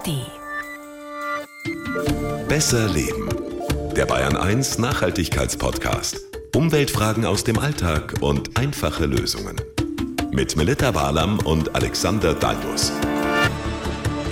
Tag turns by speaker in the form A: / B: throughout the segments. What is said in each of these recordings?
A: ARD.
B: Besser Leben. Der Bayern 1 Nachhaltigkeitspodcast. Umweltfragen aus dem Alltag und einfache Lösungen. Mit Melita Walam und Alexander Dalmus.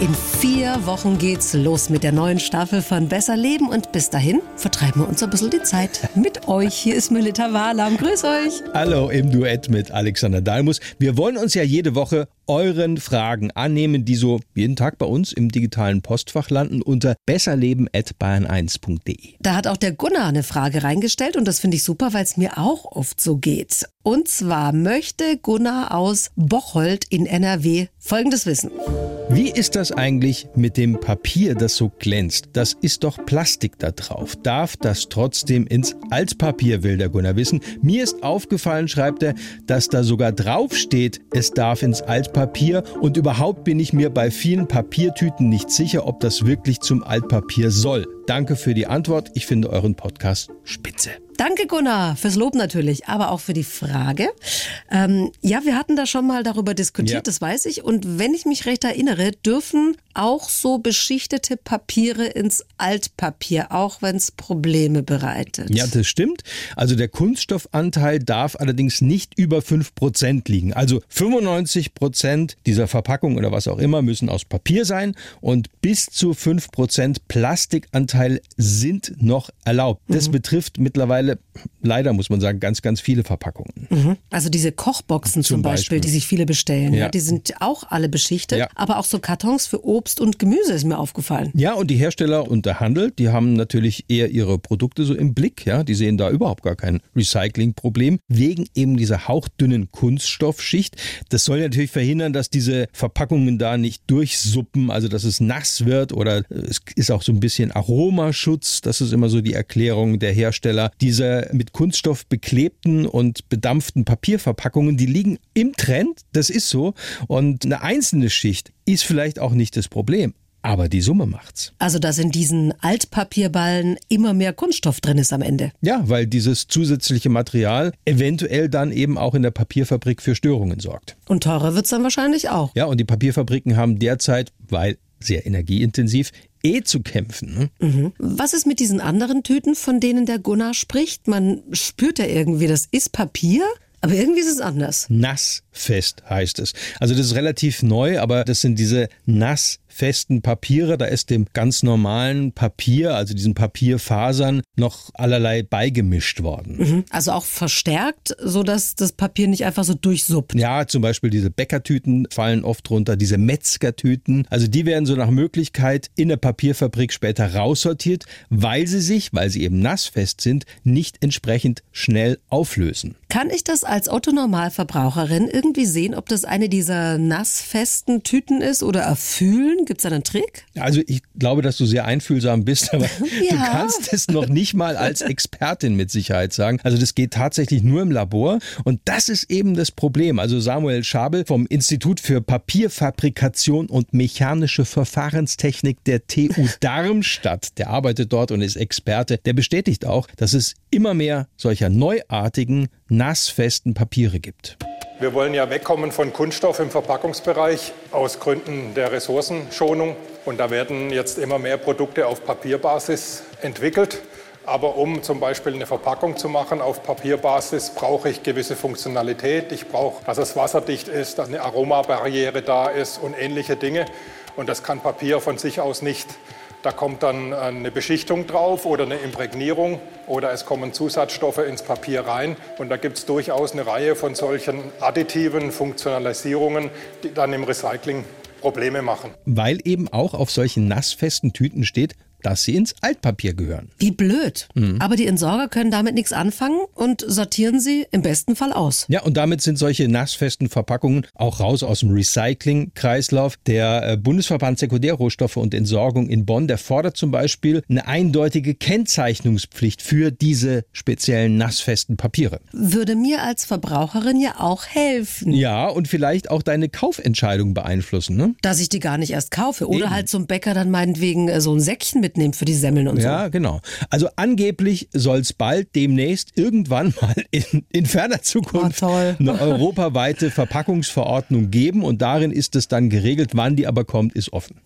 A: In vier Wochen geht's los mit der neuen Staffel von Besser Leben und bis dahin vertreiben wir uns ein bisschen die Zeit mit euch. Hier ist Melita Walam. Grüß euch.
C: Hallo im Duett mit Alexander Dalmus. Wir wollen uns ja jede Woche euren Fragen annehmen, die so jeden Tag bei uns im digitalen Postfach landen unter besserleben.bayern1.de.
A: Da hat auch der Gunnar eine Frage reingestellt und das finde ich super, weil es mir auch oft so geht. Und zwar möchte Gunnar aus Bocholt in NRW Folgendes wissen.
C: Wie ist das eigentlich mit dem Papier, das so glänzt? Das ist doch Plastik da drauf. Darf das trotzdem ins Altpapier, will der Gunnar wissen. Mir ist aufgefallen, schreibt er, dass da sogar draufsteht, es darf ins Altpapier. Und überhaupt bin ich mir bei vielen Papiertüten nicht sicher, ob das wirklich zum Altpapier soll. Danke für die Antwort. Ich finde euren Podcast spitze.
A: Danke, Gunnar, fürs Lob natürlich, aber auch für die Frage. Ähm, ja, wir hatten da schon mal darüber diskutiert,
C: Ja.
A: das weiß ich. Und wenn ich mich recht erinnere, dürfen auch so beschichtete Papiere ins Altpapier, auch wenn es Probleme bereitet.
C: Ja, das stimmt. Also der Kunststoffanteil darf allerdings nicht über 5% liegen. Also 95% dieser Verpackung oder was auch immer müssen aus Papier sein und bis zu 5% Plastikanteil sind noch erlaubt. Das betrifft mittlerweile, leider muss man sagen, ganz, ganz viele Verpackungen.
A: Also diese Kochboxen zum,
C: Zum
A: Beispiel,
C: Beispiel.
A: die sich viele bestellen, ja.
C: Ja.
A: die sind auch alle beschichtet.
C: Ja.
A: Aber auch so Kartons für Obst und Gemüse ist mir aufgefallen.
C: Ja, und die Hersteller und der Handel, die haben natürlich eher ihre Produkte so im Blick, ja, die sehen da überhaupt gar kein Recyclingproblem, wegen eben dieser hauchdünnen Kunststoffschicht. Das soll natürlich verhindern, dass diese Verpackungen da nicht durchsuppen, also dass es nass wird oder es ist auch so ein bisschen Aromaschutz, das ist immer so die Erklärung der Hersteller. Diese mit Kunststoff beklebten und bedampften Papierverpackungen, die liegen im Trend, das ist so, und eine einzelne Schicht ist vielleicht auch nicht das Problem. Aber die Summe macht's.
A: Also dass in diesen Altpapierballen immer mehr Kunststoff drin ist am Ende.
C: Ja, weil dieses zusätzliche Material eventuell dann eben auch in der Papierfabrik für Störungen sorgt.
A: Und teurer wird's dann wahrscheinlich auch.
C: Ja, und die Papierfabriken haben derzeit, weil sehr energieintensiv, eh zu kämpfen. Ne?
A: Was ist mit diesen anderen Tüten, von denen der Gunnar spricht? Man spürt ja irgendwie, das ist Papier, aber irgendwie ist es anders.
C: Nassfest heißt es. Also das ist relativ neu, aber das sind diese nassfesten Papiere. Da ist dem ganz normalen Papier, also diesen Papierfasern, noch allerlei beigemischt worden.
A: Mhm. Also auch verstärkt, sodass das Papier nicht einfach so durchsuppt.
C: Ja, zum Beispiel diese Bäckertüten fallen oft runter, diese Metzgertüten. Also die werden so nach Möglichkeit in der Papierfabrik später raussortiert, weil sie sich, weil sie eben nassfest sind, nicht entsprechend schnell auflösen.
A: Kann ich das als Otto-Normalverbraucherin irgendwie sehen, ob das eine dieser nassfesten Tüten ist oder erfühlen? Gibt es da einen Trick?
C: Also ich glaube, dass du sehr einfühlsam bist, aber du
A: Ja.
C: kannst es noch nicht mal als Expertin mit Sicherheit sagen. Also das geht tatsächlich nur im Labor und das ist eben das Problem. Also Samuel Schabel vom Institut für Papierfabrikation und mechanische Verfahrenstechnik der TU Darmstadt, der arbeitet dort und ist Experte, der bestätigt auch, dass es immer mehr solcher neuartigen, nassfesten Papiere gibt.
D: Wir wollen ja wegkommen von Kunststoff im Verpackungsbereich aus Gründen der Ressourcenschonung. Und da werden jetzt immer mehr Produkte auf Papierbasis entwickelt. Aber um zum Beispiel eine Verpackung zu machen auf Papierbasis, brauche ich gewisse Funktionalität. Ich brauche, dass es wasserdicht ist, dass eine Aromabarriere da ist und ähnliche Dinge. Und das kann Papier von sich aus nicht. Da kommt dann eine Beschichtung drauf oder eine Imprägnierung oder es kommen Zusatzstoffe ins Papier rein. Und da gibt es durchaus eine Reihe von solchen additiven Funktionalisierungen, die dann im Recycling Probleme machen.
C: Weil eben auch auf solchen nassfesten Tüten steht, dass sie ins Altpapier gehören.
A: Wie blöd. Aber die Entsorger können damit nichts anfangen und sortieren sie im besten Fall aus.
C: Ja, und damit sind solche nassfesten Verpackungen auch raus aus dem Recycling-Kreislauf. Der äh, Bundesverband Sekundärrohstoffe und Entsorgung in Bonn, der fordert zum Beispiel eine eindeutige Kennzeichnungspflicht für diese speziellen nassfesten Papiere.
A: Würde mir als Verbraucherin ja auch helfen.
C: Ja, und vielleicht auch deine Kaufentscheidung beeinflussen. Ne?
A: Dass ich die gar nicht erst kaufe. Oder
C: Eben.
A: halt zum Bäcker dann meinetwegen äh, so ein Säckchen mitnehmen für die Semmeln und
C: Ja,
A: so.
C: genau. Also angeblich soll es bald demnächst irgendwann mal in, in ferner Zukunft
A: Oh,
C: eine europaweite Verpackungsverordnung geben und darin ist es dann geregelt, wann die aber kommt, ist offen.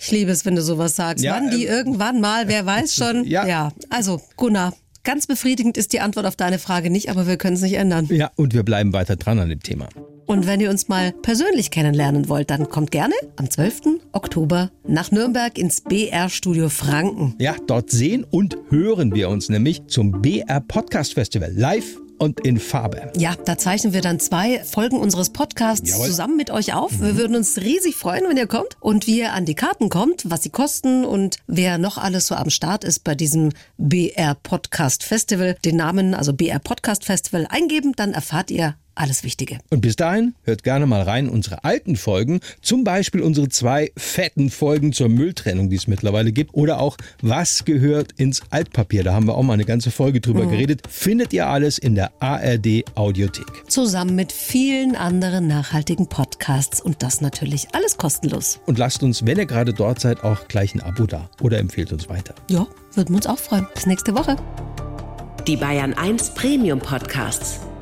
A: Ich liebe es, wenn du sowas sagst.
C: Ja,
A: Wann die
C: ähm,
A: irgendwann mal, wer weiß schon.
C: Ja.
A: ja. Also, Gunnar, ganz befriedigend ist die Antwort auf deine Frage nicht, aber wir können es nicht ändern.
C: Ja, und wir bleiben weiter dran an dem Thema.
A: Und wenn ihr uns mal persönlich kennenlernen wollt, dann kommt gerne am 12. Oktober nach Nürnberg ins BR-Studio Franken.
C: Ja, dort sehen und hören wir uns nämlich zum BR Podcast Festival live und in Farbe.
A: Ja, da zeichnen wir dann zwei Folgen unseres Podcasts
C: Jawohl.
A: zusammen mit euch auf. Wir würden uns riesig freuen, wenn ihr kommt und wie ihr an die Karten kommt, was sie kosten und wer noch alles so am Start ist bei diesem BR Podcast Festival. Den Namen, also BR Podcast Festival, eingeben, dann erfahrt ihr alles Wichtige.
C: Und bis dahin hört gerne mal rein in unsere alten Folgen, zum Beispiel unsere zwei fetten Folgen zur Mülltrennung, die es mittlerweile gibt, oder auch Was gehört ins Altpapier. Da haben wir auch mal eine ganze Folge drüber geredet. Findet ihr alles in der ARD Audiothek.
A: Zusammen mit vielen anderen nachhaltigen Podcasts und das natürlich alles kostenlos.
C: Und lasst uns, wenn ihr gerade dort seid, auch gleich ein Abo da oder empfehlt uns weiter.
A: Ja, würden wir uns auch freuen. Bis nächste Woche.
E: Die Bayern 1 Premium Podcasts.